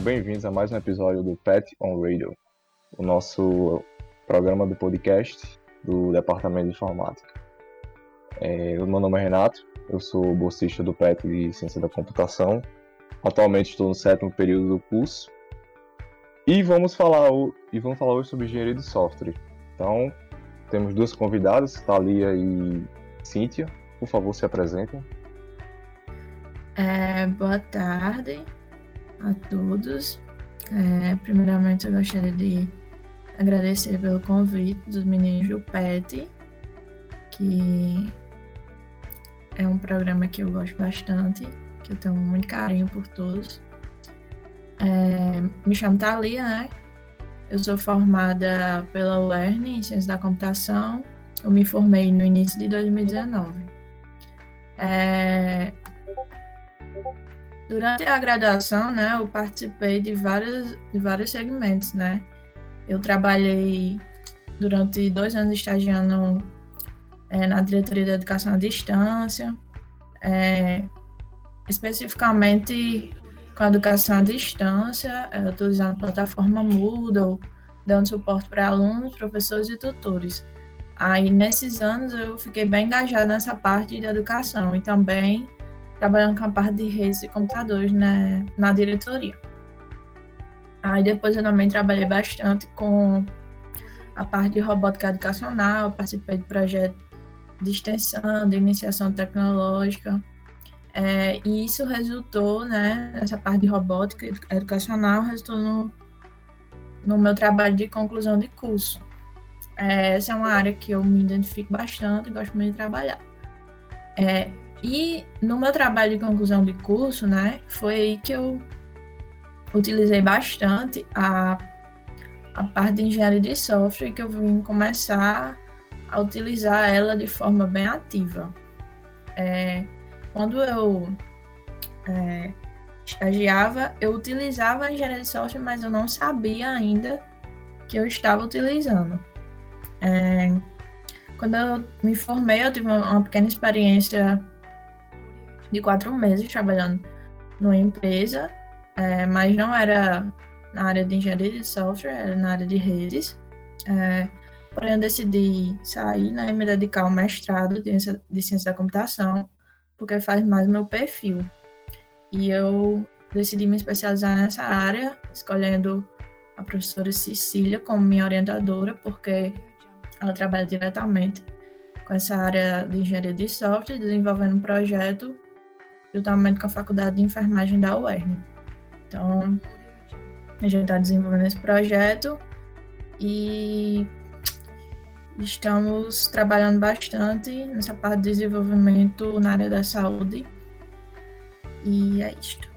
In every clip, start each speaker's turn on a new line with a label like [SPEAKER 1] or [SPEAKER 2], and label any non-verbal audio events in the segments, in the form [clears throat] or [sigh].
[SPEAKER 1] sejam bem-vindos a mais um episódio do Pet on Radio, o nosso programa do podcast do Departamento de Informática. É, o meu nome é Renato, eu sou bolsista do PET de Ciência da Computação. Atualmente estou no sétimo período do curso. E vamos falar, e vamos falar hoje sobre engenharia de software. Então, temos duas convidadas, Thalia e Cíntia. Por favor, se apresentem.
[SPEAKER 2] É, boa tarde a todos. É, primeiramente, eu gostaria de agradecer pelo convite dos meninos do PET, que é um programa que eu gosto bastante, que eu tenho muito carinho por todos. É, me chamo Thalia, né? Eu sou formada pela UERN em Ciência da Computação. Eu me formei no início de 2019. É, durante a graduação, né, eu participei de vários, de vários segmentos, né? Eu trabalhei durante dois anos estagiando é, na diretoria de educação à distância, é, especificamente com a educação à distância, é, utilizando a plataforma Moodle, dando suporte para alunos, professores e tutores. Aí, nesses anos, eu fiquei bem engajada nessa parte de educação e também trabalhando com a parte de redes e computadores né, na diretoria. Aí, depois, eu também trabalhei bastante com a parte de robótica educacional, participei de projeto de extensão, de iniciação tecnológica. É, e isso resultou, né, nessa parte de robótica educacional, resultou no, no meu trabalho de conclusão de curso. É, essa é uma área que eu me identifico bastante e gosto muito de trabalhar. É, e no meu trabalho de conclusão de curso, né, foi aí que eu utilizei bastante a, a parte de engenharia de software que eu vim começar a utilizar ela de forma bem ativa. É, quando eu é, estagiava, eu utilizava a engenharia de software, mas eu não sabia ainda que eu estava utilizando. É, quando eu me formei, eu tive uma pequena experiência de quatro meses trabalhando numa empresa, é, mas não era na área de engenharia de software, era na área de redes. É, Porém, eu decidi sair né, e me dedicar ao mestrado de, de ciência da computação, porque faz mais meu perfil. E eu decidi me especializar nessa área, escolhendo a professora Cecília como minha orientadora, porque ela trabalha diretamente com essa área de engenharia de software, desenvolvendo um projeto juntamente com a Faculdade de Enfermagem da UERN. Então, a gente está desenvolvendo esse projeto e Estamos trabalhando bastante nessa parte de desenvolvimento na área da saúde. E é isto.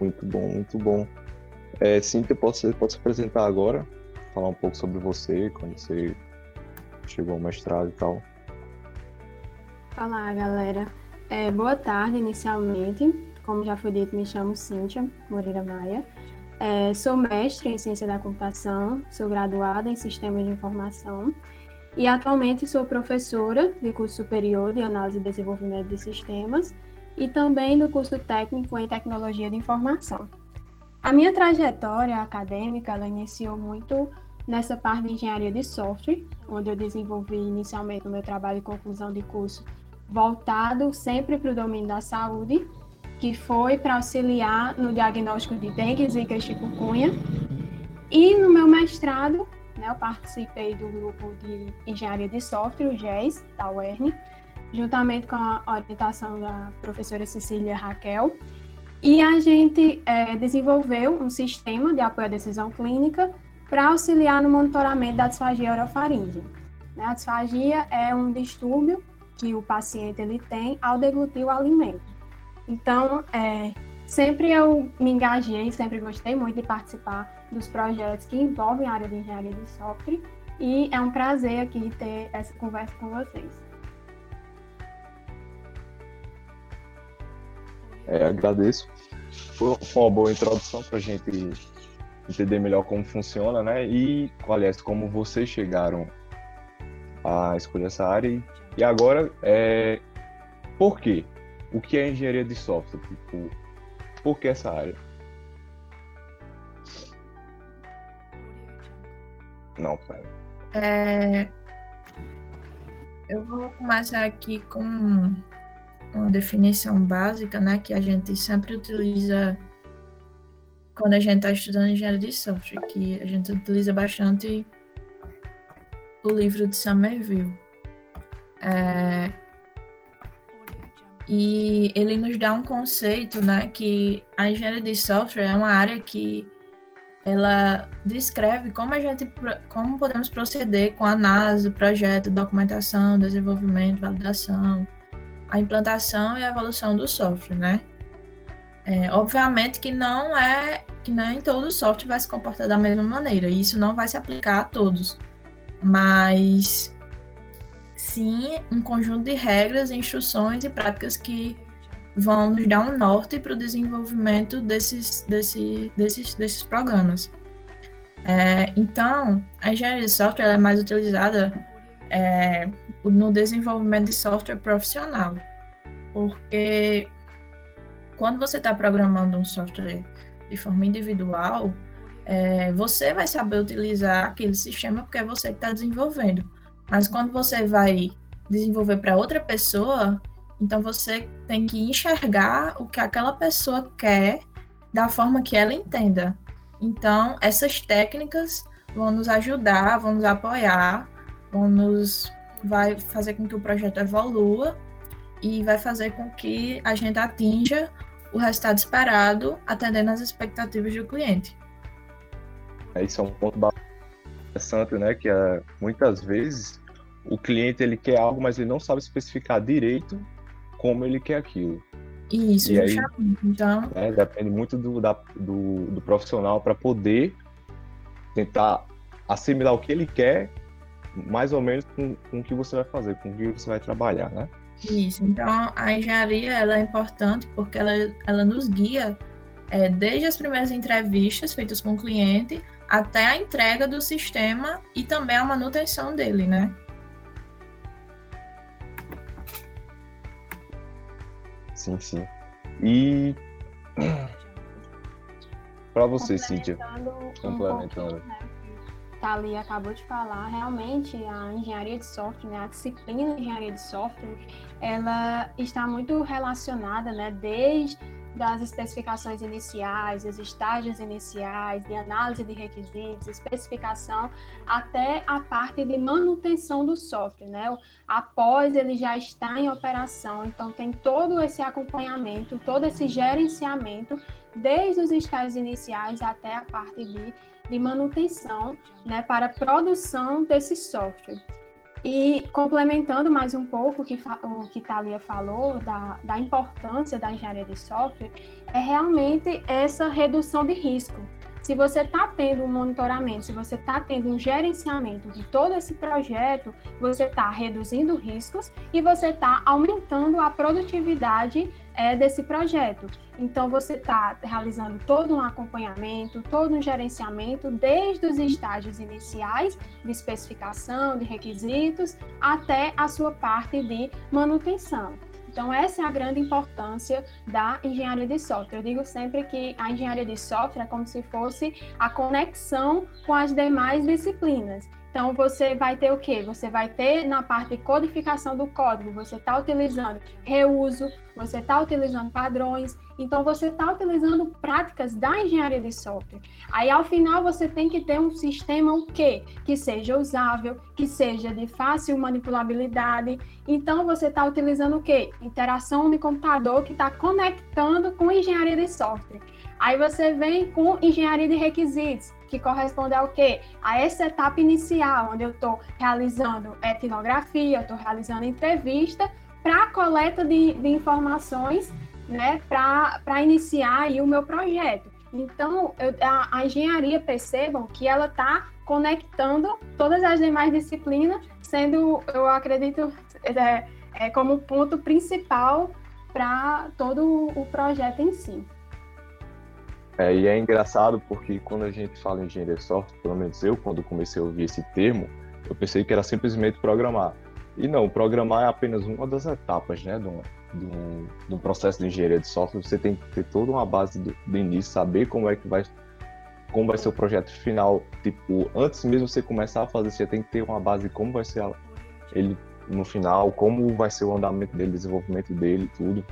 [SPEAKER 1] Muito bom, muito bom. É, Cíntia, pode, pode se apresentar agora? Falar um pouco sobre você, quando você chegou ao mestrado e tal.
[SPEAKER 3] Olá, galera. É, boa tarde, inicialmente. Como já foi dito, me chamo Cíntia Moreira Maia. É, sou mestre em ciência da computação, sou graduada em sistemas de informação e atualmente sou professora de curso superior de análise e desenvolvimento de sistemas e também do curso técnico em tecnologia de informação. A minha trajetória acadêmica ela iniciou muito nessa parte de engenharia de software, onde eu desenvolvi inicialmente o meu trabalho de conclusão de curso voltado sempre para o domínio da saúde que foi para auxiliar no diagnóstico de dengue, zika e chikungunya. E no meu mestrado, né, eu participei do grupo de engenharia de software, o GES, da UERN, juntamente com a orientação da professora Cecília Raquel. E a gente é, desenvolveu um sistema de apoio à decisão clínica para auxiliar no monitoramento da disfagia orofaríngea. Né, a disfagia é um distúrbio que o paciente ele tem ao deglutir o alimento. Então, é, sempre eu me engajei, sempre gostei muito de participar dos projetos que envolvem a área de engenharia de software e é um prazer aqui ter essa conversa com vocês.
[SPEAKER 1] É, agradeço. Foi uma boa introdução para a gente entender melhor como funciona, né? E, aliás, como vocês chegaram a escolher essa área. E e agora, é... por quê? O que é engenharia de software? Tipo, por que essa área? Não, pera.
[SPEAKER 2] É... Eu vou começar aqui com uma definição básica, né, que a gente sempre utiliza quando a gente está estudando engenharia de software, que a gente utiliza bastante o livro de Somerville, é, e ele nos dá um conceito, né, que a engenharia de software é uma área que ela descreve como a gente como podemos proceder com a análise do projeto, documentação, desenvolvimento, validação, a implantação e a evolução do software, né? É, obviamente que não é que nem todo software vai se comportar da mesma maneira, isso não vai se aplicar a todos, mas sim um conjunto de regras, instruções e práticas que vão nos dar um norte para o desenvolvimento desses, desse, desses, desses programas. É, então, a engenharia de software é mais utilizada é, no desenvolvimento de software profissional, porque quando você está programando um software de forma individual, é, você vai saber utilizar aquele sistema porque é você que está desenvolvendo. Mas quando você vai desenvolver para outra pessoa, então você tem que enxergar o que aquela pessoa quer da forma que ela entenda. Então, essas técnicas vão nos ajudar, vão nos apoiar, vão nos vai fazer com que o projeto evolua e vai fazer com que a gente atinja o resultado esperado, atendendo às expectativas do cliente.
[SPEAKER 1] Isso é um ponto interessante, né? Que é, muitas vezes o cliente ele quer algo, mas ele não sabe especificar direito como ele quer aquilo.
[SPEAKER 2] Isso,
[SPEAKER 1] e aí,
[SPEAKER 2] então.
[SPEAKER 1] É, depende muito do, da, do, do profissional para poder tentar assimilar o que ele quer, mais ou menos com, com o que você vai fazer, com o que você vai trabalhar, né?
[SPEAKER 2] Isso, então a engenharia ela é importante porque ela, ela nos guia é, desde as primeiras entrevistas feitas com o cliente até a entrega do sistema e também a manutenção dele, né?
[SPEAKER 1] Sim, sim. E [clears throat] para você, Cíntia,
[SPEAKER 3] complementando. Um né, Thalia acabou de falar, realmente a engenharia de software, né, a disciplina de engenharia de software, ela está muito relacionada, né, desde das especificações iniciais, dos estágios iniciais, de análise de requisitos, especificação, até a parte de manutenção do software, né? Após ele já estar em operação, então tem todo esse acompanhamento, todo esse gerenciamento, desde os estágios iniciais até a parte de, de manutenção, né? Para a produção desse software. E complementando mais um pouco o que, o que Thalia falou da, da importância da engenharia de software, é realmente essa redução de risco. Se você está tendo um monitoramento, se você está tendo um gerenciamento de todo esse projeto, você está reduzindo riscos e você está aumentando a produtividade é, desse projeto. Então, você está realizando todo um acompanhamento, todo um gerenciamento, desde os estágios iniciais de especificação, de requisitos, até a sua parte de manutenção. Então, essa é a grande importância da engenharia de software. Eu digo sempre que a engenharia de software é como se fosse a conexão com as demais disciplinas. Então, você vai ter o quê? Você vai ter na parte de codificação do código, você está utilizando reuso, você está utilizando padrões, então você está utilizando práticas da engenharia de software. Aí, ao final, você tem que ter um sistema o quê? Que seja usável, que seja de fácil manipulabilidade. Então, você está utilizando o quê? Interação de computador que está conectando com engenharia de software. Aí você vem com engenharia de requisitos, que corresponde ao quê? A essa etapa inicial, onde eu estou realizando etnografia, estou realizando entrevista para coleta de, de informações, né, para iniciar aí o meu projeto. Então, eu, a, a, engenharia, percebam que ela está conectando todas as demais disciplinas, sendo, eu acredito, é, é como ponto principal para todo o projeto em si.
[SPEAKER 1] É, e é engraçado porque quando a gente fala em engenharia de software, pelo menos eu, quando comecei a ouvir esse termo, eu pensei que era simplesmente programar. E não, programar é apenas uma das etapas né, do, do, do processo de engenharia de software. Você tem que ter toda uma base do, do início, saber como é que vai como vai ser o projeto final, tipo, antes mesmo você começar a fazer, você tem que ter uma base de como vai ser ele no final, como vai ser o andamento dele, desenvolvimento dele, tudo,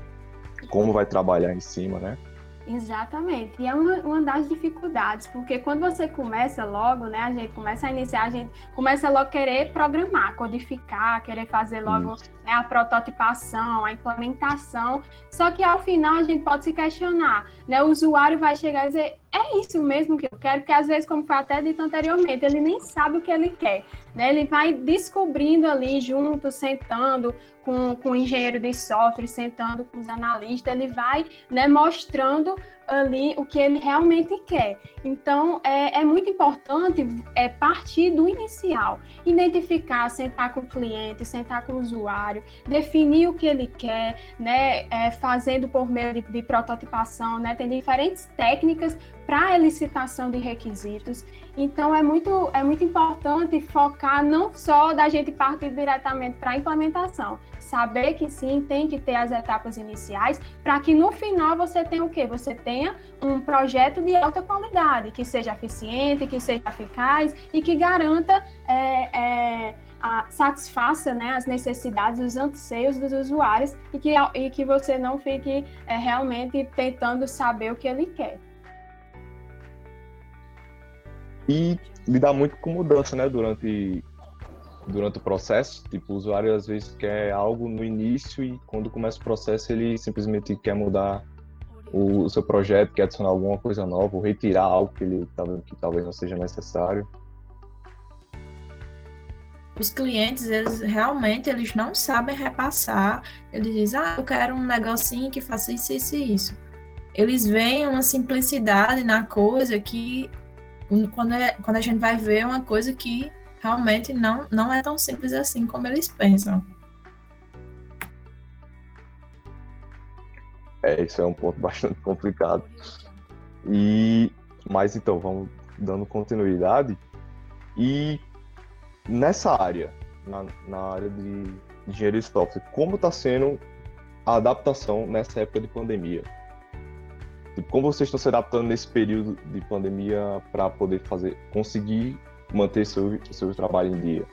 [SPEAKER 1] como vai trabalhar em cima, né?
[SPEAKER 3] Exatamente. E é uma, das dificuldades, porque quando você começa logo, né, a gente começa a iniciar, a gente começa logo a querer programar, codificar, querer fazer logo né, a prototipação, a implementação. Só que ao final a gente pode se questionar, né? O usuário vai chegar e dizer, é isso mesmo que eu quero, porque às vezes, como foi até dito anteriormente, ele nem sabe o que ele quer. Né? Ele vai descobrindo ali junto, sentando com, com o engenheiro de software, sentando com os analistas, ele vai né, mostrando ali o que ele realmente quer. Então, é, é muito importante é, partir do inicial, identificar, sentar com o cliente, sentar com o usuário, definir o que ele quer, né, é, fazendo por meio de, de prototipação, né, tem diferentes técnicas para elicitação de requisitos. Então, é muito, é muito importante focar não só da gente partir diretamente para a implementação, saber que sim, tem que ter as etapas iniciais, para que no final você tenha o quê? Você tenha um projeto de alta qualidade, que seja eficiente, que seja eficaz e que garanta. É, é, a, satisfaça né, as necessidades, os anseios dos usuários e que, e que você não fique é, realmente tentando saber o que ele quer.
[SPEAKER 1] E lidar muito com mudança, né, durante durante o processo. Tipo, o usuário às vezes quer algo no início e quando começa o processo ele simplesmente quer mudar o, seu projeto, quer adicionar alguma coisa nova, ou retirar algo que ele tá que talvez não seja necessário.
[SPEAKER 2] Os clientes, eles realmente eles não sabem repassar. Eles dizem, ah, eu quero um negocinho que faça isso, isso e isso. Eles veem uma simplicidade na coisa que quando, é, quando a gente vai ver uma coisa que realmente não, não é tão simples assim como eles pensam.
[SPEAKER 1] É, isso é um ponto [laughs] bastante complicado. E, mas então, vamos dando continuidade. E nessa área, na, na área de engenharia de software, como está sendo a adaptação nessa época de pandemia? Tipo, como vocês estão se adaptando nesse período de pandemia para poder fazer, conseguir manter seu, seu trabalho em dia?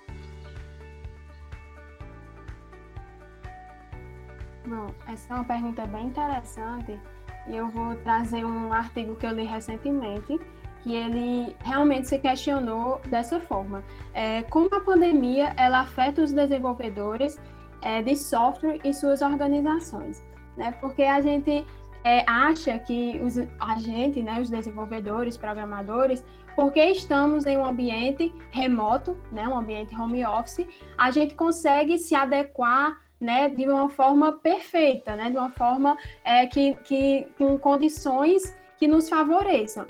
[SPEAKER 3] Bom, essa é uma pergunta bem interessante e eu vou trazer um artigo que eu li recentemente que ele realmente se questionou dessa forma. É, como a pandemia ela afeta os desenvolvedores é, de software e suas organizações, né? Porque a gente é, acha que os, a gente, né, os desenvolvedores, programadores, porque estamos em um ambiente remoto, né, um ambiente home office, a gente consegue se adequar né, de uma forma perfeita, né, de uma forma é, que, que com condições que nos favoreçam.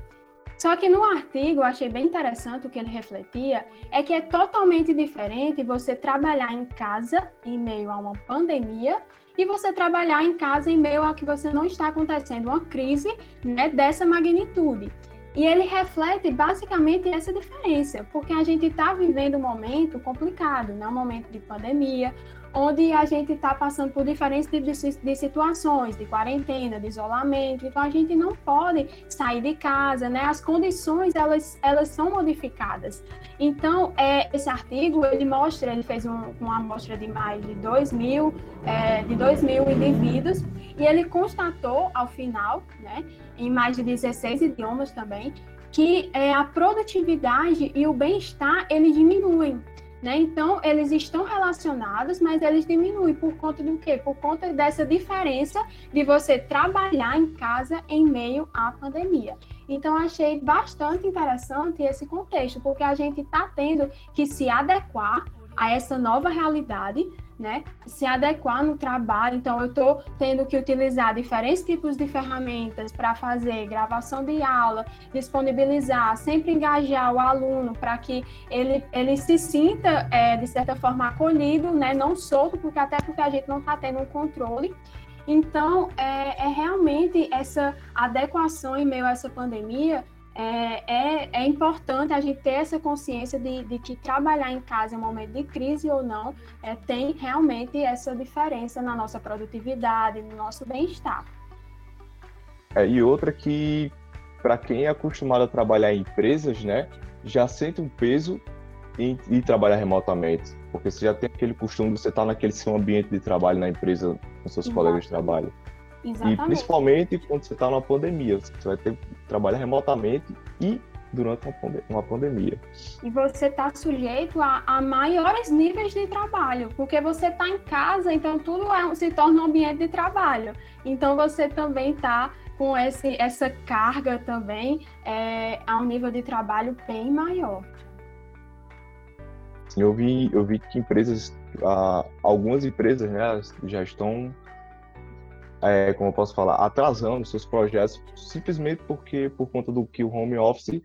[SPEAKER 3] Só que no artigo eu achei bem interessante o que ele refletia é que é totalmente diferente você trabalhar em casa em meio a uma pandemia e você trabalhar em casa em meio a que você não está acontecendo uma crise né, dessa magnitude. E ele reflete basicamente essa diferença, porque a gente está vivendo um momento complicado, né? um momento de pandemia, onde a gente está passando por diferentes tipos de, de, situações, de quarentena, de isolamento, então a gente não pode sair de casa, né? As condições, elas, elas são modificadas. Então, é, esse artigo, ele mostra, ele fez um, uma amostra de mais de 2 mil, é, de 2 mil indivíduos, e ele constatou, ao final, né, em mais de 16 idiomas também, que é, a produtividade e o bem-estar, eles diminuem. Né? Então, eles estão relacionados, mas eles diminuem por conta do quê? Por conta dessa diferença de você trabalhar em casa em meio à pandemia. Então, achei bastante interessante esse contexto, porque a gente está tendo que se adequar a essa nova realidade, né? Se adequar no trabalho. Então, eu estou tendo que utilizar diferentes tipos de ferramentas para fazer gravação de aula, disponibilizar, sempre engajar o aluno para que ele, ele se sinta, é, de certa forma, acolhido, né? Não solto, porque até porque a gente não está tendo um controle. Então, é, é realmente essa adequação em meio a essa pandemia é, é, é, importante a gente ter essa consciência de, de, que trabalhar em casa em um momento de crise ou não é, tem realmente essa diferença na nossa produtividade, no nosso bem-estar.
[SPEAKER 1] É, e outra que para quem é acostumado a trabalhar em empresas, né, já sente um peso em, em, trabalhar remotamente, porque você já tem aquele costume de você estar naquele seu ambiente de trabalho na empresa com seus Exato. colegas de trabalho. Exatamente. E principalmente quando você está numa pandemia, você vai ter que trabalhar remotamente e durante uma, pandemia.
[SPEAKER 3] E você está sujeito a, a, maiores níveis de trabalho, porque você está em casa, então tudo é, se torna um ambiente de trabalho. Então você também está com esse, essa carga também é, a um nível de trabalho bem maior.
[SPEAKER 1] Eu vi, eu vi que empresas, ah, algumas empresas né, já estão é, como eu posso falar, atrasando seus projetos simplesmente porque por conta do que o home office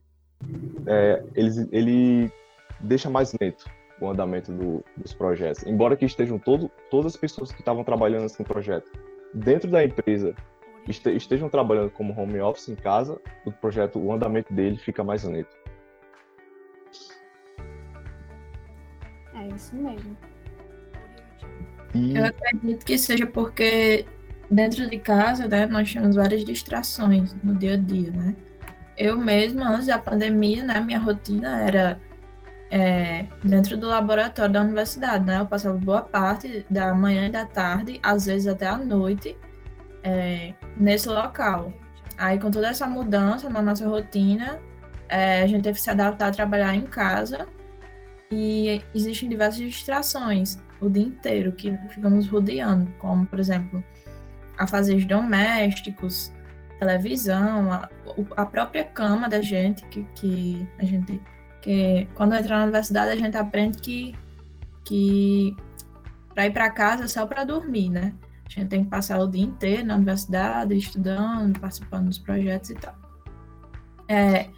[SPEAKER 1] é, ele, ele deixa mais lento o andamento do, dos projetos. Embora que estejam todo, todas as pessoas que estavam trabalhando nesse projeto dentro da empresa este, estejam trabalhando como home office em casa, o projeto, o andamento dele fica mais lento.
[SPEAKER 3] É isso mesmo.
[SPEAKER 2] E... Eu acredito que seja porque dentro de casa, né, nós temos várias distrações no dia a dia, né? Eu mesma, antes da pandemia, né, minha rotina era é, dentro do laboratório da universidade, né? Eu passava boa parte da manhã e da tarde, às vezes até a noite, é, nesse local. Aí, com toda essa mudança na nossa rotina, é, a gente teve que se adaptar a trabalhar em casa e existem diversas distrações o dia inteiro que ficamos rodeando, como, por exemplo, afazeres domésticos, televisão, a, a, própria cama da gente, que, que a gente. Que quando entra na universidade a gente aprende que, que para ir para casa é só para dormir, né? A gente tem que passar o dia inteiro na universidade, estudando, participando dos projetos e tal. É,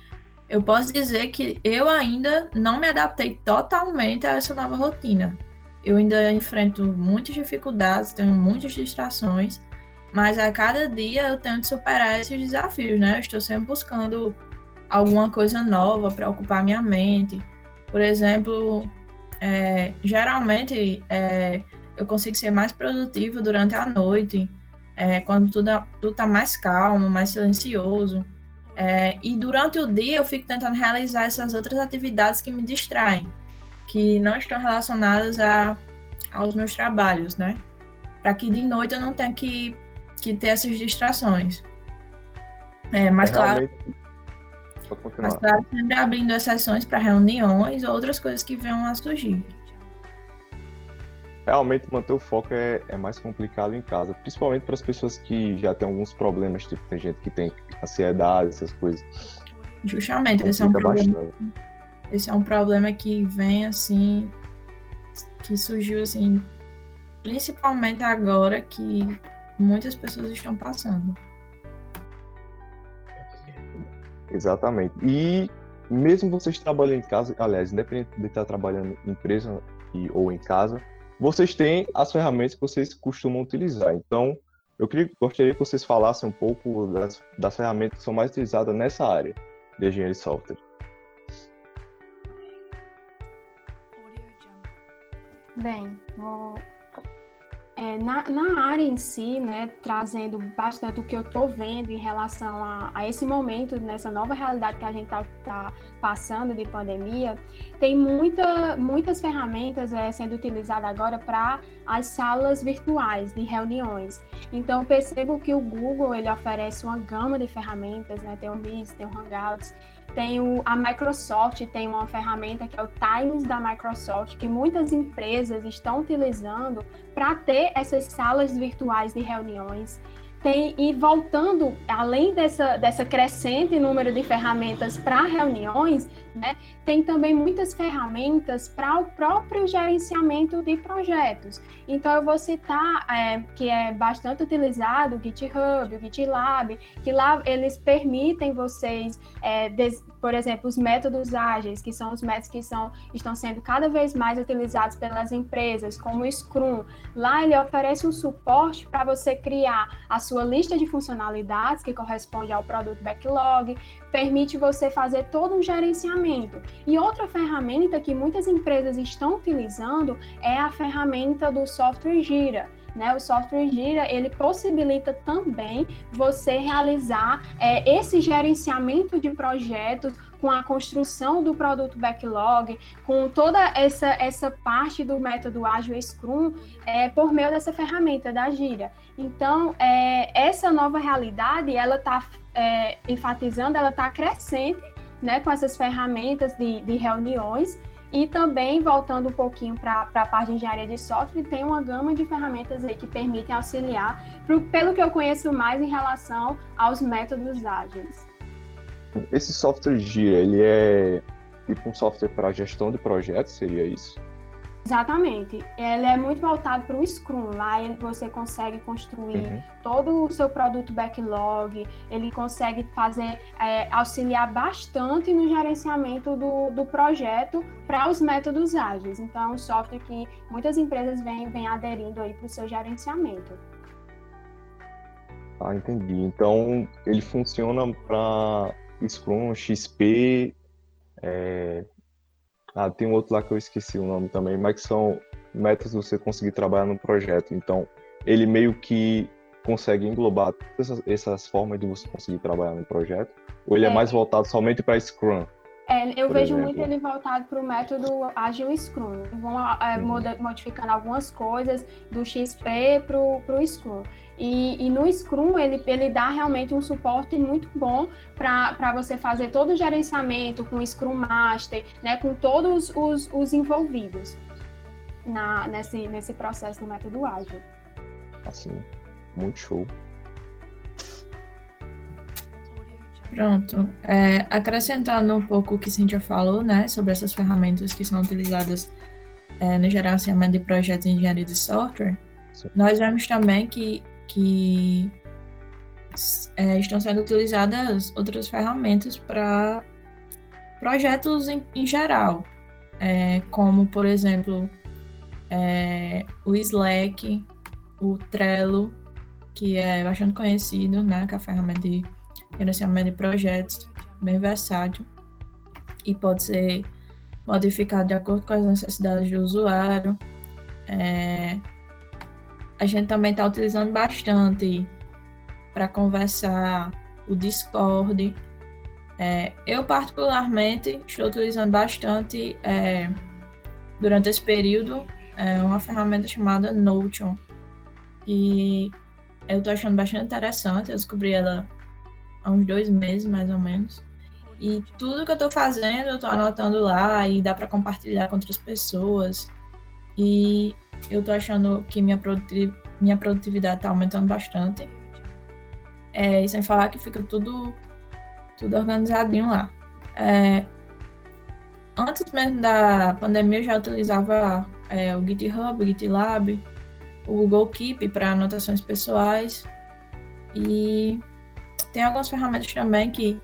[SPEAKER 2] eu posso dizer que eu ainda não me adaptei totalmente a essa nova rotina. Eu ainda enfrento muitas dificuldades, tenho muitas distrações, mas a cada dia eu tento superar esses desafios, né? Eu estou sempre buscando alguma coisa nova para ocupar minha mente. Por exemplo, é, geralmente é, eu consigo ser mais produtivo durante a noite, é, quando tudo, tudo tá mais calmo, mais silencioso. É, e durante o dia eu fico tentando realizar essas outras atividades que me distraem, que não estão relacionadas a, aos meus trabalhos, né? Para que de noite eu não tenha que que ter essas distrações. É, mas, é claro, mas claro, sempre abrindo exceções para reuniões ou outras coisas que venham a surgir.
[SPEAKER 1] Realmente manter o foco é, é mais complicado em casa, principalmente para as pessoas que já têm alguns problemas, tipo, tem gente que tem ansiedade, essas coisas.
[SPEAKER 2] Justamente, esse é um problema. Esse é um problema que vem assim, que surgiu assim, principalmente agora que muitas pessoas estão passando.
[SPEAKER 1] Exatamente. E mesmo vocês trabalhando em casa, aliás, independente de estar trabalhando em empresa e, ou em casa, vocês têm as ferramentas que vocês costumam utilizar. Então, eu queria, gostaria que vocês falassem um pouco das, das ferramentas que são mais utilizadas nessa área de engenharia de software.
[SPEAKER 3] Bem, vou é, na, na, área em si, né, trazendo bastante o que eu estou vendo em relação a, a, esse momento, nessa nova realidade que a gente está tá passando de pandemia, tem muita, muitas ferramentas é, sendo utilizadas agora para as salas virtuais de reuniões. Então, percebo que o Google ele oferece uma gama de ferramentas, né, tem o Meet, tem o Hangouts, tem o, a Microsoft tem uma ferramenta que é o Times da Microsoft, que muitas empresas estão utilizando para ter essas salas virtuais de reuniões. Tem, e voltando, além dessa, dessa crescente número de ferramentas para reuniões, né, tem também muitas ferramentas para o próprio gerenciamento de projetos. Então, eu vou citar é, que é bastante utilizado o GitHub, o GitLab, que lá eles permitem vocês, é, des, por exemplo, os métodos ágeis, que são os métodos que são, estão sendo cada vez mais utilizados pelas empresas, como o Scrum. Lá ele oferece um suporte para você criar a sua lista de funcionalidades, que corresponde ao produto backlog, permite você fazer todo um gerenciamento. E outra ferramenta que muitas empresas estão utilizando é a ferramenta do software Gira. Né? O software Gira ele possibilita também você realizar é, esse gerenciamento de projetos com a construção do produto backlog, com toda essa, essa parte do método ágil Scrum, é, por meio dessa ferramenta da Gira. Então, é, essa nova realidade, ela está é, enfatizando, ela está crescente, né, com essas ferramentas de, de reuniões, e também, voltando um pouquinho para a parte de engenharia de software, tem uma gama de ferramentas aí que permitem auxiliar, pro, pelo que eu conheço mais em relação aos métodos ágeis.
[SPEAKER 1] Esse software Gira, ele é tipo um software para gestão de projetos, seria isso?
[SPEAKER 3] Exatamente. Ele é muito voltado para o Scrum. Lá você consegue construir uhum. todo o seu produto backlog, ele consegue fazer, é, auxiliar bastante no gerenciamento do, do projeto para os métodos ágeis. Então, é um software que muitas empresas vêm, vêm aderindo aí para o seu gerenciamento.
[SPEAKER 1] Ah, entendi. Então, ele funciona para Scrum, XP, é, ah, tem um outro lá que eu esqueci o nome também, mas que são metas de você conseguir trabalhar no projeto. Então, ele meio que consegue englobar todas essas, essas formas de você conseguir trabalhar no projeto? Ou ele é, é mais voltado somente para Scrum?
[SPEAKER 3] É, eu vejo exemplo. muito ele voltado para o método Agile Scrum. Vão é, uhum. modificando algumas coisas do XP para o Scrum. E, e, no Scrum ele, ele dá realmente um suporte muito bom para você fazer todo o gerenciamento com o Scrum Master, né, com todos os, os envolvidos na, nesse, nesse processo do método ágil.
[SPEAKER 1] Assim, muito show.
[SPEAKER 2] Pronto. É, acrescentando um pouco o que Cintia falou, né, sobre essas ferramentas que são utilizadas é, no gerenciamento de projetos em engenharia de software, Sim. nós vemos também que que é, estão sendo utilizadas outras ferramentas para projetos em, em geral, é, como, por exemplo, é, o Slack, o Trello, que é bastante conhecido, né, que é a ferramenta de gerenciamento de projetos, bem versátil, e pode ser modificado de acordo com as necessidades do usuário. É, a gente também está utilizando bastante para conversar o Discord. É, eu, particularmente, estou utilizando bastante é, durante esse período é, uma ferramenta chamada Notion. E eu estou achando bastante interessante. Eu descobri ela há uns dois meses, mais ou menos. E tudo que eu estou fazendo, eu estou anotando lá e dá para compartilhar com outras pessoas. E eu tô achando que minha, produtiv minha produtividade tá aumentando bastante. É, e sem falar que fica tudo, tudo organizadinho lá. É, antes mesmo da pandemia, eu já utilizava é, o GitHub, o GitLab, o Google Keep para anotações pessoais. E tem algumas ferramentas também que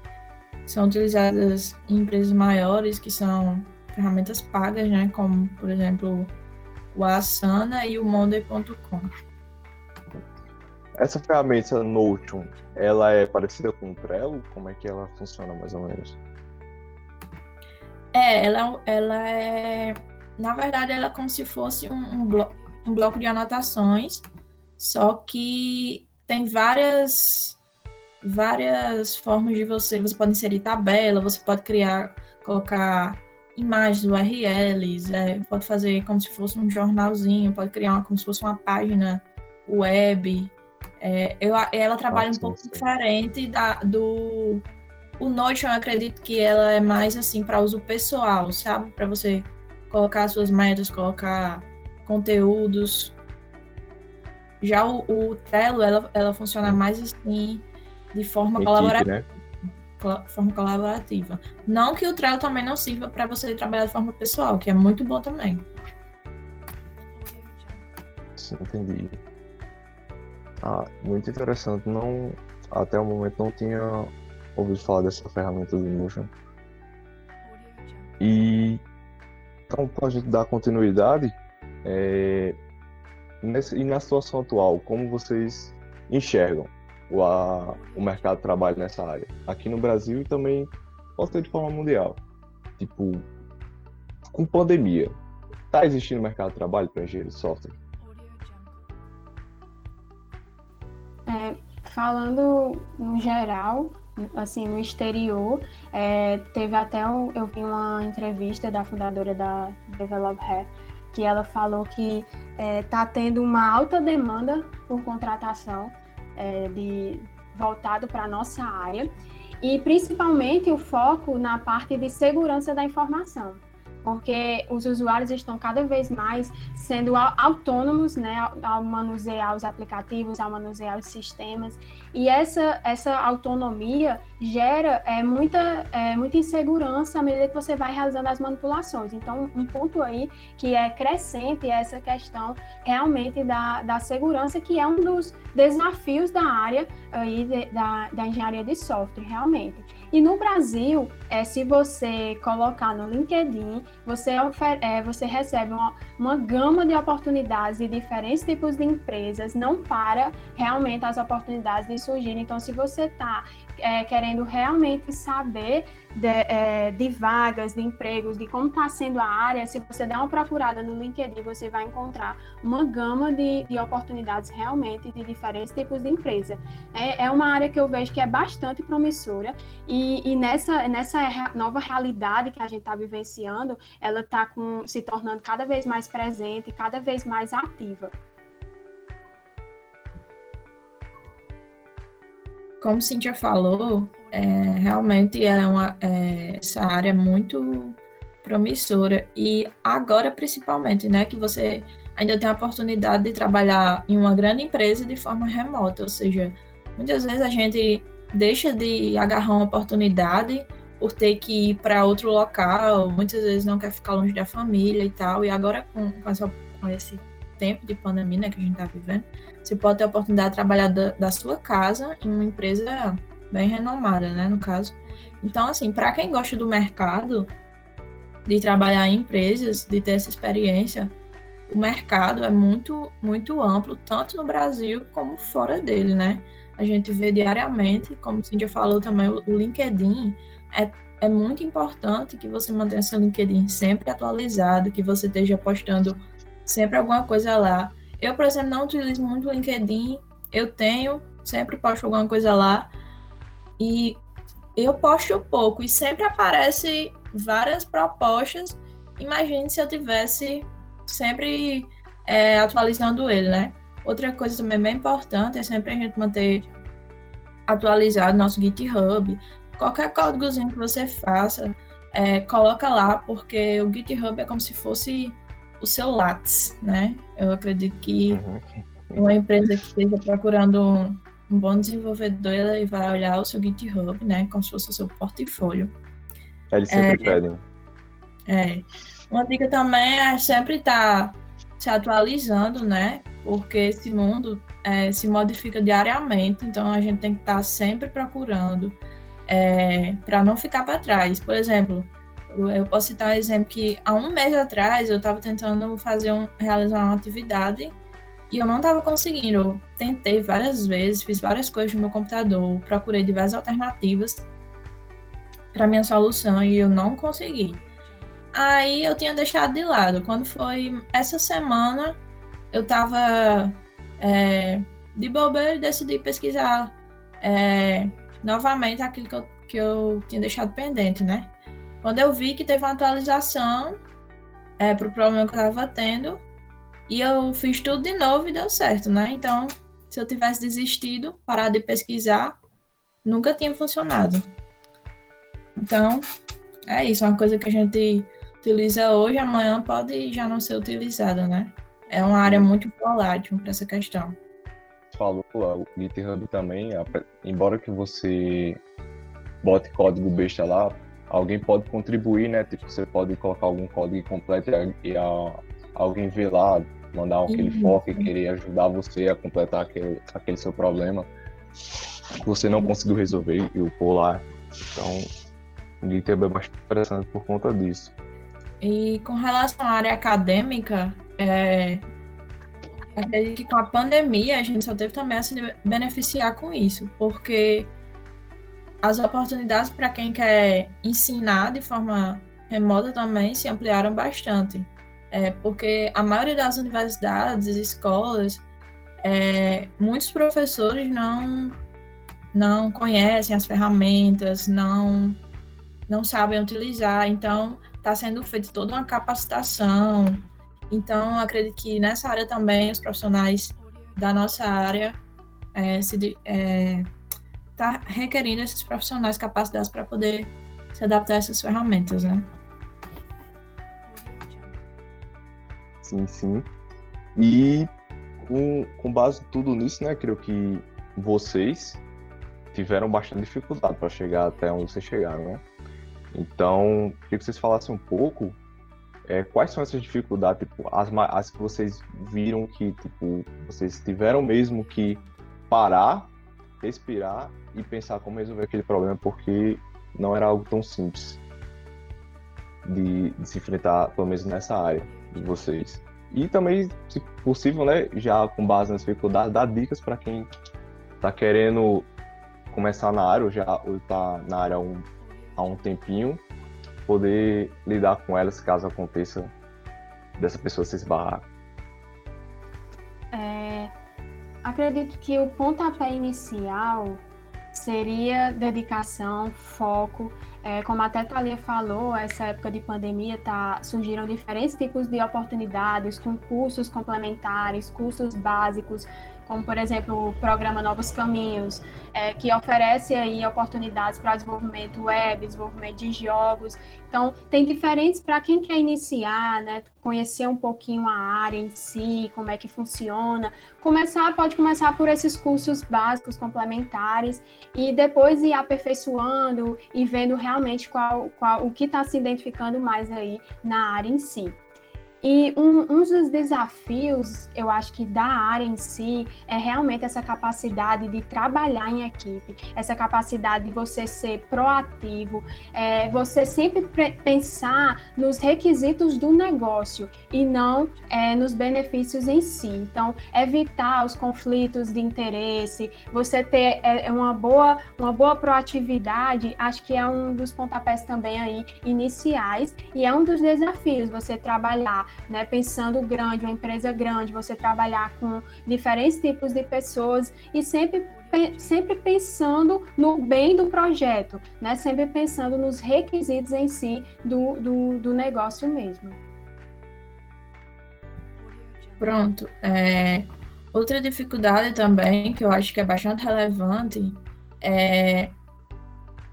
[SPEAKER 2] são utilizadas em empresas maiores, que são ferramentas pagas, né? Como, por exemplo, o Asana e o Monday.com.
[SPEAKER 1] Essa ferramenta Notion, ela é parecida com o Trello? Como é que ela funciona mais ou menos?
[SPEAKER 2] É, ela, ela é. Na verdade, ela é como se fosse um, um, blo um bloco de anotações, só que tem várias várias formas de você. Você pode inserir tabela, você pode criar, colocar imagens, URLs, é, pode fazer como se fosse um jornalzinho, pode criar uma, como se fosse uma página web. É, eu, ela trabalha um pouco sim. diferente da, do. O Notion, eu acredito que ela é mais assim para uso pessoal, sabe? Para você colocar suas metas, colocar conteúdos. Já o, o Trello, ela, ela funciona mais assim, de forma colaborativa. Né? forma colaborativa. Não que o Trello também não sirva para você trabalhar de forma pessoal, que é muito bom também.
[SPEAKER 1] Sim, entendi. Ah, muito interessante. Não, até o momento não tinha ouvido falar dessa ferramenta do Notion. E então, para a gente dar continuidade, é, nesse, e na situação atual, como vocês enxergam o, a, o mercado de trabalho nessa área. Aqui no Brasil e também pode ser de forma mundial. Tipo, com pandemia, tá existindo mercado de trabalho para engenheiro de software?
[SPEAKER 3] falando no geral, assim, no exterior, é, teve até um, eu vi uma entrevista da fundadora da Develop Hair, que ela falou que está é, tá tendo uma alta demanda por contratação é, de voltado para a nossa área. E principalmente o foco na parte de segurança da informação porque os usuários estão cada vez mais sendo autônomos, né, ao manusear os aplicativos, ao manusear os sistemas, e essa, essa autonomia gera é, muita, é, muita insegurança à medida que você vai realizando as manipulações. Então, um ponto aí que é crescente é essa questão realmente da, da segurança, que é um dos desafios da área aí de, da, da engenharia de software, realmente. E no Brasil, é, se você colocar no LinkedIn, você, é, você recebe uma, uma gama de oportunidades de diferentes tipos de empresas, não para realmente as oportunidades de surgirem. Então, se você está é, querendo realmente saber de, é, de, vagas, de empregos, de como está sendo a área, se você der uma procurada no LinkedIn, você vai encontrar uma gama de, de oportunidades realmente de diferentes tipos de empresa. É, é, uma área que eu vejo que é bastante promissora e, e nessa, nessa nova realidade que a gente está vivenciando, ela está se tornando cada vez mais presente, cada vez mais ativa.
[SPEAKER 2] como Cintia falou, é, realmente é uma, é, essa área muito promissora e agora principalmente, né, que você ainda tem a oportunidade de trabalhar em uma grande empresa de forma remota, ou seja, muitas vezes a gente deixa de agarrar uma oportunidade por ter que ir para outro local, muitas vezes não quer ficar longe da família e tal, e agora com, com, essa, com esse tempo de pandemia né, que a gente está vivendo, você pode ter a oportunidade de trabalhar da, da sua casa em uma empresa bem renomada, né, no caso. Então, assim, para quem gosta do mercado, de trabalhar em empresas, de ter essa experiência, o mercado é muito, muito amplo, tanto no Brasil como fora dele, né? A gente vê diariamente, como Cintia falou também, o LinkedIn é, é muito importante que você mantenha seu LinkedIn sempre atualizado, que você esteja postando sempre alguma coisa lá. Eu, por exemplo, não utilizo muito o LinkedIn, eu tenho, sempre posto alguma coisa lá. E eu posto pouco e sempre aparece várias propostas. Imagine se eu tivesse sempre é, atualizando ele, né? Outra coisa também bem importante é sempre a gente manter atualizado nosso GitHub. Qualquer códigozinho que você faça, é, coloca lá, porque o GitHub é como se fosse o seu Lattes, né? Eu acredito que uhum. uma empresa que esteja procurando um, um bom desenvolvedor, ela vai olhar o seu GitHub, né? Como se fosse o seu portfólio.
[SPEAKER 1] Eles sempre é, pedem.
[SPEAKER 2] É. Uma dica também é sempre estar tá se atualizando, né? Porque esse mundo é, se modifica diariamente, então a gente tem que estar tá sempre procurando é, para não ficar para trás. Por exemplo, eu posso citar um exemplo que há um mês atrás eu estava tentando fazer um, realizar uma atividade e eu não estava conseguindo. Eu tentei várias vezes, fiz várias coisas no meu computador, procurei diversas alternativas para minha solução e eu não consegui. Aí eu tinha deixado de lado. Quando foi essa semana, eu estava é, de bobeira e decidi pesquisar é, novamente aquilo que eu, que eu tinha deixado pendente, né? Quando eu vi que teve uma atualização é, para o problema que eu estava tendo, e eu fiz tudo de novo e deu certo, né? Então, se eu tivesse desistido, parado de pesquisar, nunca tinha funcionado. Então, é isso, uma coisa que a gente utiliza hoje, amanhã pode já não ser utilizada, né? É uma área muito volátil para essa questão.
[SPEAKER 1] Falou, o GitHub também, embora que você bote código besta lá, alguém pode contribuir, né? Tipo, você pode colocar algum código completo e, a, alguém ver lá, mandar aquele uhum. foco e querer ajudar você a completar aquele, aquele seu problema que você não conseguiu resolver e o pôr lá. Então, o GitHub é bastante interessante por conta disso.
[SPEAKER 2] E com relação à área acadêmica, é, acredito que com a pandemia a gente só teve também a se beneficiar com isso, porque as oportunidades para quem quer ensinar de forma remota também se ampliaram bastante. É, porque a maioria das universidades, escolas, é, muitos professores não, não conhecem as ferramentas, não, não sabem utilizar. Então, está sendo feita toda uma capacitação. Então, acredito que nessa área também os profissionais da nossa área é, se, é, tá requerindo esses profissionais capacitados para poder se adaptar a essas ferramentas, né?
[SPEAKER 1] Sim, sim. E com, com base em tudo nisso, né, creio que vocês tiveram bastante dificuldade para chegar até onde vocês chegaram, né? Então, queria que vocês falassem um pouco é, quais são essas dificuldades, tipo, as, as que vocês viram que tipo, vocês tiveram mesmo que parar, respirar e pensar como resolver aquele problema, porque não era algo tão simples de, de se enfrentar, pelo menos nessa área de vocês. E também, se possível, né, já com base nas dificuldades, dar dicas para quem está querendo começar na área ou já está na área há um, há um tempinho, poder lidar com elas caso aconteça dessa pessoa se esbarrar.
[SPEAKER 3] É, acredito que o pontapé inicial seria dedicação, foco. É, como até Thalia falou, essa época de pandemia tá, surgiram diferentes tipos de oportunidades, com cursos complementares, cursos básicos, como por exemplo o programa Novos Caminhos, é, que oferece aí oportunidades para desenvolvimento web, desenvolvimento de jogos. Então, tem diferentes para quem quer iniciar, né, conhecer um pouquinho a área em si, como é que funciona. Começar, pode começar por esses cursos básicos complementares e depois ir aperfeiçoando e vendo realmente qual, qual o que está se identificando mais aí na área em si. E um, um, dos desafios, eu acho que da área em si, é realmente essa capacidade de trabalhar em equipe, essa capacidade de você ser proativo, é, você sempre pensar nos requisitos do negócio e não é, nos benefícios em si. Então, evitar os conflitos de interesse, você ter é, é uma, boa, uma boa proatividade, acho que é um dos pontapés também aí iniciais e é um dos desafios, você trabalhar né? Pensando grande, uma empresa grande, você trabalhar com diferentes tipos de pessoas e sempre sempre pensando no bem do projeto, né? Sempre pensando nos requisitos em si do, do, do negócio mesmo.
[SPEAKER 2] Pronto. É, outra dificuldade também, que eu acho que é bastante relevante, é,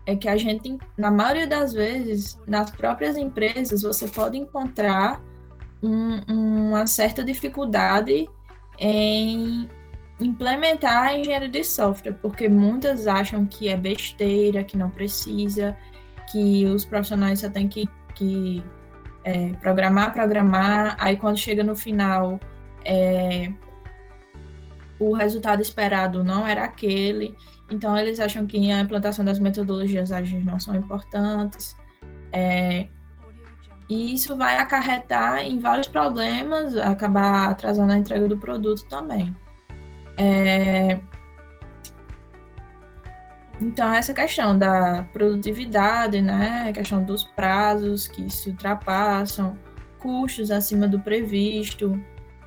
[SPEAKER 2] é que a gente, na maioria das vezes, nas próprias empresas, você pode encontrar um, uma certa dificuldade em implementar a engenharia de software, porque muitas acham que é besteira, que não precisa, que os profissionais só têm que, que é, programar, programar, aí quando chega no final, é, o resultado esperado não era aquele, então eles acham que a implantação das metodologias ágeis não são importantes. É, e isso vai acarretar em vários problemas, acabar atrasando a entrega do produto também. É... Então, essa questão da produtividade, né? A questão dos prazos que se ultrapassam, custos acima do previsto,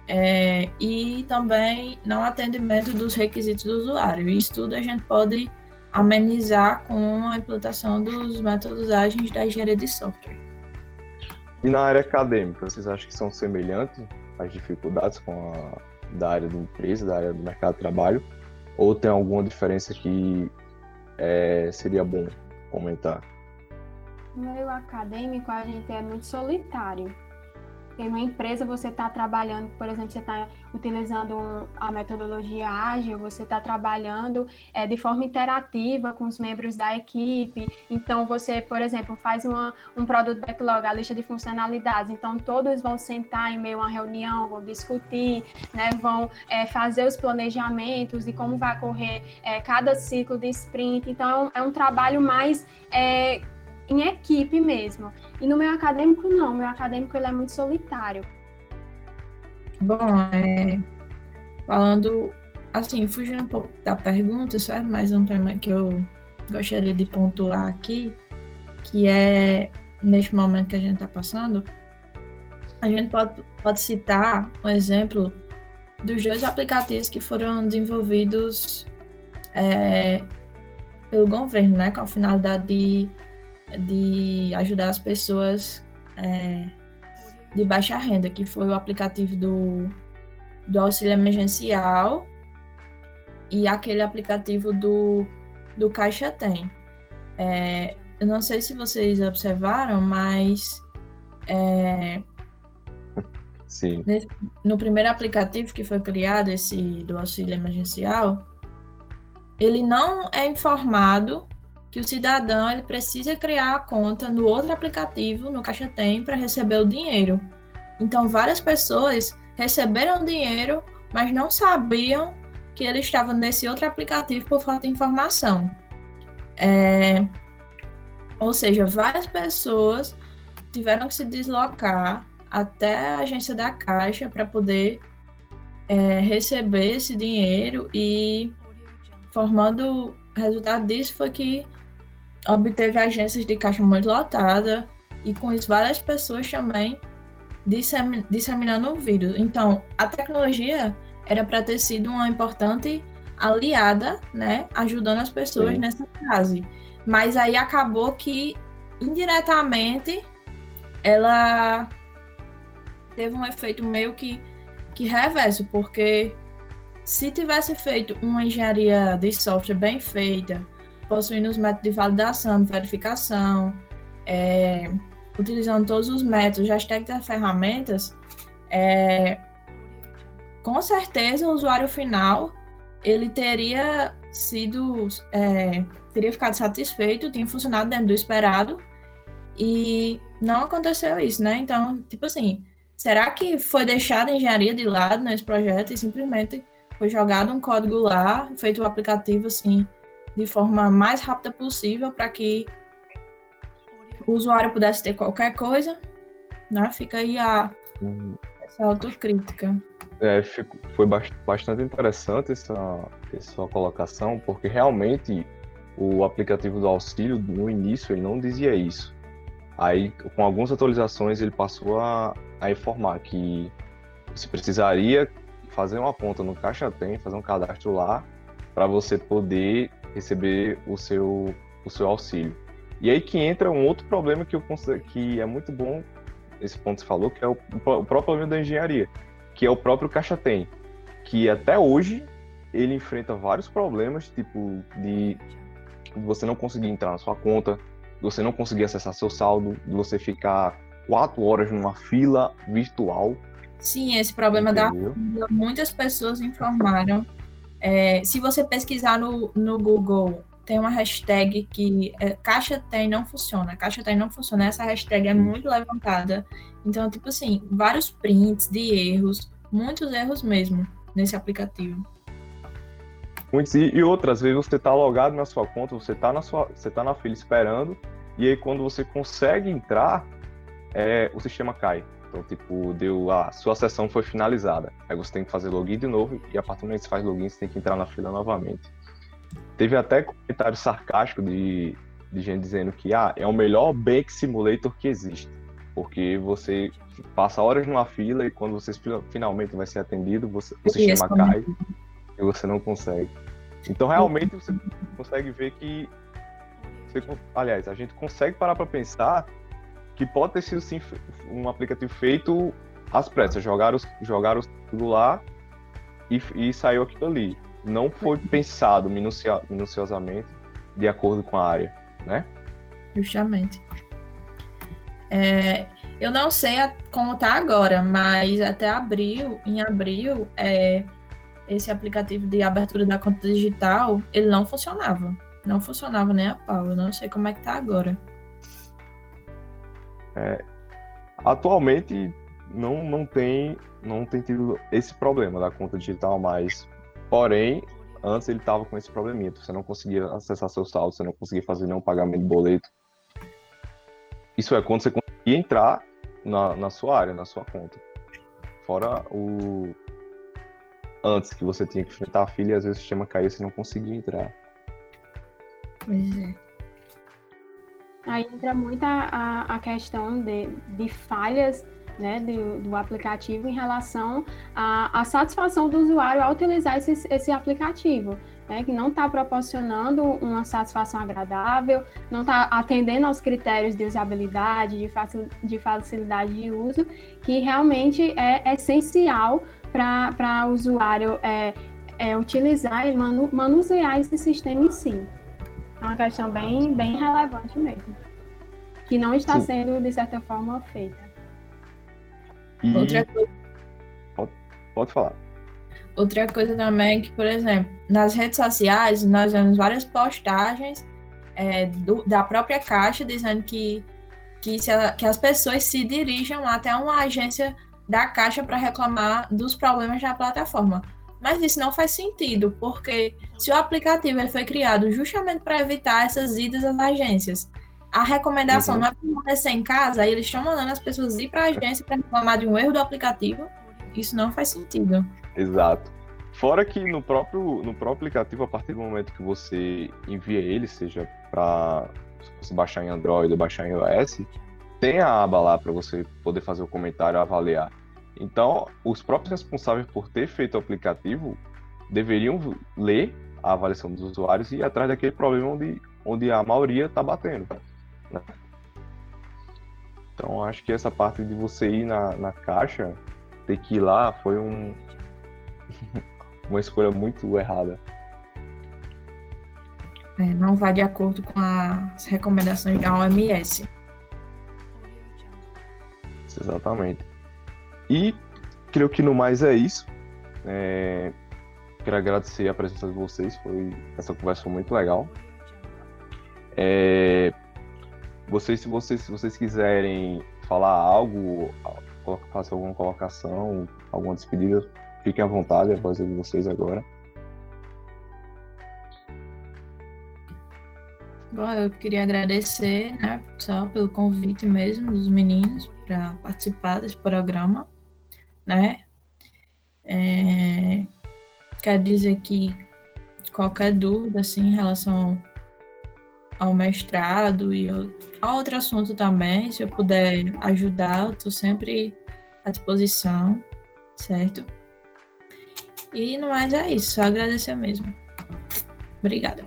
[SPEAKER 2] é... e também não atendimento dos requisitos do usuário. Isso tudo a gente pode amenizar com a implantação dos métodos ágeis da engenharia de software.
[SPEAKER 1] E na área acadêmica, vocês acham que são semelhantes as dificuldades com a da área da empresa, da área do mercado de trabalho? Ou tem alguma diferença que é, seria bom comentar?
[SPEAKER 3] No meio acadêmico, a gente é muito solitário. Em uma empresa você está trabalhando, por exemplo, você está utilizando a metodologia ágil, você está trabalhando é, de forma interativa com os membros da equipe. Então, você, por exemplo, faz uma, um produto backlog, a lista de funcionalidades. Então, todos vão sentar em meio a uma reunião, vão discutir, né, vão é, fazer os planejamentos de como vai correr é, cada ciclo de sprint. Então, é um, é trabalho mais é, em equipe mesmo. E no meu acadêmico, não. Meu acadêmico ele é muito solitário.
[SPEAKER 2] Bom, é, falando assim, fugindo um pouco da pergunta, certo? Mais um tema que eu gostaria de pontuar aqui, que é neste momento que a gente está passando, a gente pode, pode citar um exemplo dos dois aplicativos que foram desenvolvidos é, pelo governo, né, com a finalidade de, de ajudar as pessoas é, de baixa renda, que foi o aplicativo do, do auxílio emergencial e aquele aplicativo do, do Caixa Tem. É, eu não sei se vocês observaram, mas é,
[SPEAKER 1] Sim.
[SPEAKER 2] Nesse, no primeiro aplicativo que foi criado, esse do auxílio emergencial, ele não é informado que o cidadão ele precisa criar a conta no outro aplicativo, no Caixa Tem, para receber o dinheiro. Então, várias pessoas receberam dinheiro, mas não sabiam que ele estava nesse outro aplicativo por falta de informação. É, ou seja, várias pessoas tiveram que se deslocar até a agência da Caixa para poder é, receber esse dinheiro e formando o resultado disso foi que obteve agências de caixa muito lotada e com isso várias pessoas também disseminando o vírus. Então, a tecnologia era para ter sido uma importante aliada, né, ajudando as pessoas Sim. nessa fase. Mas aí acabou que indiretamente ela teve um efeito meio que, que reverso, porque se tivesse feito uma engenharia de software bem feita, possuindo os métodos de validação, de verificação, é, utilizando todos os métodos, as técnicas e ferramentas, é, com certeza o usuário final ele teria sido é, teria ficado satisfeito, tinha funcionado dentro do esperado e não aconteceu isso, né? Então, tipo assim, Será que foi deixada a engenharia de lado nesse projeto e simplesmente foi jogado um código lá, feito o um aplicativo assim, de forma mais rápida possível para que o usuário pudesse ter qualquer coisa? Né? Fica aí a, essa autocrítica.
[SPEAKER 1] É, foi bastante interessante essa, essa colocação, porque realmente o aplicativo do auxílio, no início, ele não dizia isso. Aí, com algumas atualizações, ele passou a, a informar que você precisaria fazer uma conta no Caixa Tem, fazer um cadastro lá, para você poder receber o seu, o seu auxílio. E aí que entra um outro problema que eu que é muito bom, esse ponto que você falou, que é o, o próprio problema da engenharia, que é o próprio Caixa Tem, que até hoje ele enfrenta vários problemas, tipo de você não conseguir entrar na sua conta, você não conseguir acessar seu saldo, de você ficar quatro horas numa fila virtual.
[SPEAKER 2] Sim, esse problema Entendeu? da fila, muitas pessoas informaram. É, se você pesquisar no, no Google, tem uma hashtag que é, caixa tem não funciona, caixa tem não funciona, essa hashtag é muito levantada. Então, tipo assim, vários prints de erros, muitos erros mesmo nesse aplicativo.
[SPEAKER 1] Muitos, e, e outras vezes você está logado na sua conta, você está na sua, você tá na fila esperando, e aí quando você consegue entrar, é, o sistema cai. Então, tipo, deu a sua sessão foi finalizada. Aí você tem que fazer login de novo e a partir do momento que você faz login, você tem que entrar na fila novamente. Teve até comentário sarcástico de, de gente dizendo que ah, é o melhor Bank Simulator que existe. Porque você passa horas numa fila e quando você finalmente vai ser atendido, você, o sistema cai e você não consegue. Então, realmente, você consegue ver que. Você, aliás, a gente consegue parar para pensar que pode ter sido sim um aplicativo feito às pressas. Jogaram, jogaram tudo lá e, e saiu aquilo ali. Não foi pensado minucio, minuciosamente de acordo com a área, né?
[SPEAKER 2] Justamente. É, eu não sei como tá agora, mas até abril, em abril, é, esse aplicativo de abertura da conta digital, ele não funcionava. Não funcionava nem a pau. Eu não sei como é que tá agora.
[SPEAKER 1] É, atualmente não, não tem não tem tido esse problema da conta digital mais. Porém, antes ele estava com esse probleminha. Você não conseguia acessar seu saldo, você não conseguia fazer nenhum pagamento de boleto. Isso é quando você conseguia entrar na, na sua área, na sua conta. Fora o. Antes que você tinha que enfrentar a filha às vezes o sistema caía e você não conseguia entrar.
[SPEAKER 2] Pois é.
[SPEAKER 3] Aí entra muito a, a questão de, de falhas né, do, do, aplicativo em relação à, à, satisfação do usuário ao utilizar esse, esse aplicativo. né, que não está proporcionando uma satisfação agradável, não está atendendo aos critérios de usabilidade, de, facil, de facilidade de uso, que realmente é essencial para o usuário é, é, utilizar e manu, manusear esse sistema em si. É uma questão bem, bem relevante mesmo, que não está Sim. sendo, de certa forma, feita.
[SPEAKER 1] E... Outra coisa. Pode, pode falar.
[SPEAKER 2] Outra coisa também é que, por exemplo, nas redes sociais nós vemos várias postagens é, do, da própria Caixa dizendo que, que, se que as pessoas se dirijam até uma agência da Caixa para reclamar dos problemas da plataforma. Mas isso não faz sentido, porque se o aplicativo ele foi criado justamente para evitar essas idas às agências, a recomendação uhum. não é permanecer em casa, aí eles estão mandando as pessoas ir para a agência para reclamar de um erro do aplicativo. Isso não faz sentido.
[SPEAKER 1] Exato. Fora que no próprio, no próprio aplicativo, a partir do momento que você envia ele, seja para você baixar em Android ou baixar em iOS, tem a aba lá para você poder fazer o comentário e avaliar. Então, os próprios responsáveis por ter feito o aplicativo deveriam ler a avaliação dos usuários e ir atrás daquele problema onde, onde a maioria está batendo. Né? Então, acho que essa parte de você ir na, na caixa, ter que ir lá, foi um, [laughs] uma escolha muito errada.
[SPEAKER 2] É, não vai de acordo com as recomendações da OMS.
[SPEAKER 1] Exatamente. E creio que no mais é isso. É, quero agradecer a presença de vocês, foi essa conversa foi muito legal. É, vocês, se vocês, se vocês quiserem falar algo, fazer alguma colocação, alguma despedida, Fiquem à vontade, a é de vocês agora.
[SPEAKER 2] Bom, eu queria agradecer, né, só pelo convite mesmo dos meninos para participar desse programa, né? É, quero dizer que qualquer dúvida, assim, em relação ao mestrado e a outro assunto também, se eu puder ajudar, eu estou sempre à disposição, certo? E no mais é isso, só agradecer mesmo. Obrigada.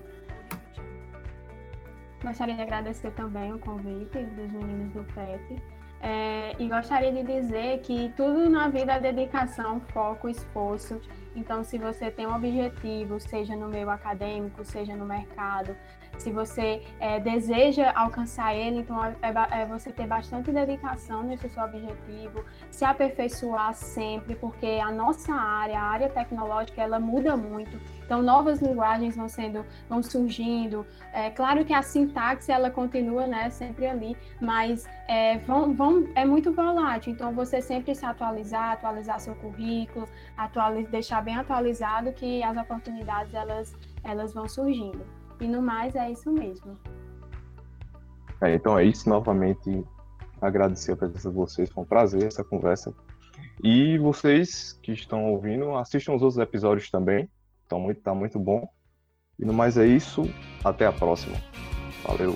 [SPEAKER 3] Gostaria de agradecer também o convite dos meninos do PET. É, e gostaria de dizer que tudo na vida é dedicação, foco, esforço. Então, se você tem um objetivo, seja no meio acadêmico, seja no mercado, se você é, deseja alcançar ele, então é, é, você ter bastante dedicação nesse seu objetivo, se aperfeiçoar sempre, porque a nossa área, a área tecnológica, ela muda muito. Então, novas linguagens vão sendo, vão surgindo. É claro que a sintaxe ela continua, né, sempre ali, mas é, vão, vão, é muito volátil. Então, você sempre se atualizar, atualizar seu currículo, atualizar, deixar bem atualizado que as oportunidades elas, elas vão surgindo. E no mais é isso mesmo.
[SPEAKER 1] É, então é isso. Novamente agradecer a presença de vocês. Foi um prazer essa conversa. E vocês que estão ouvindo, assistam os outros episódios também. Então muito, tá muito bom. E no mais é isso. Até a próxima. Valeu.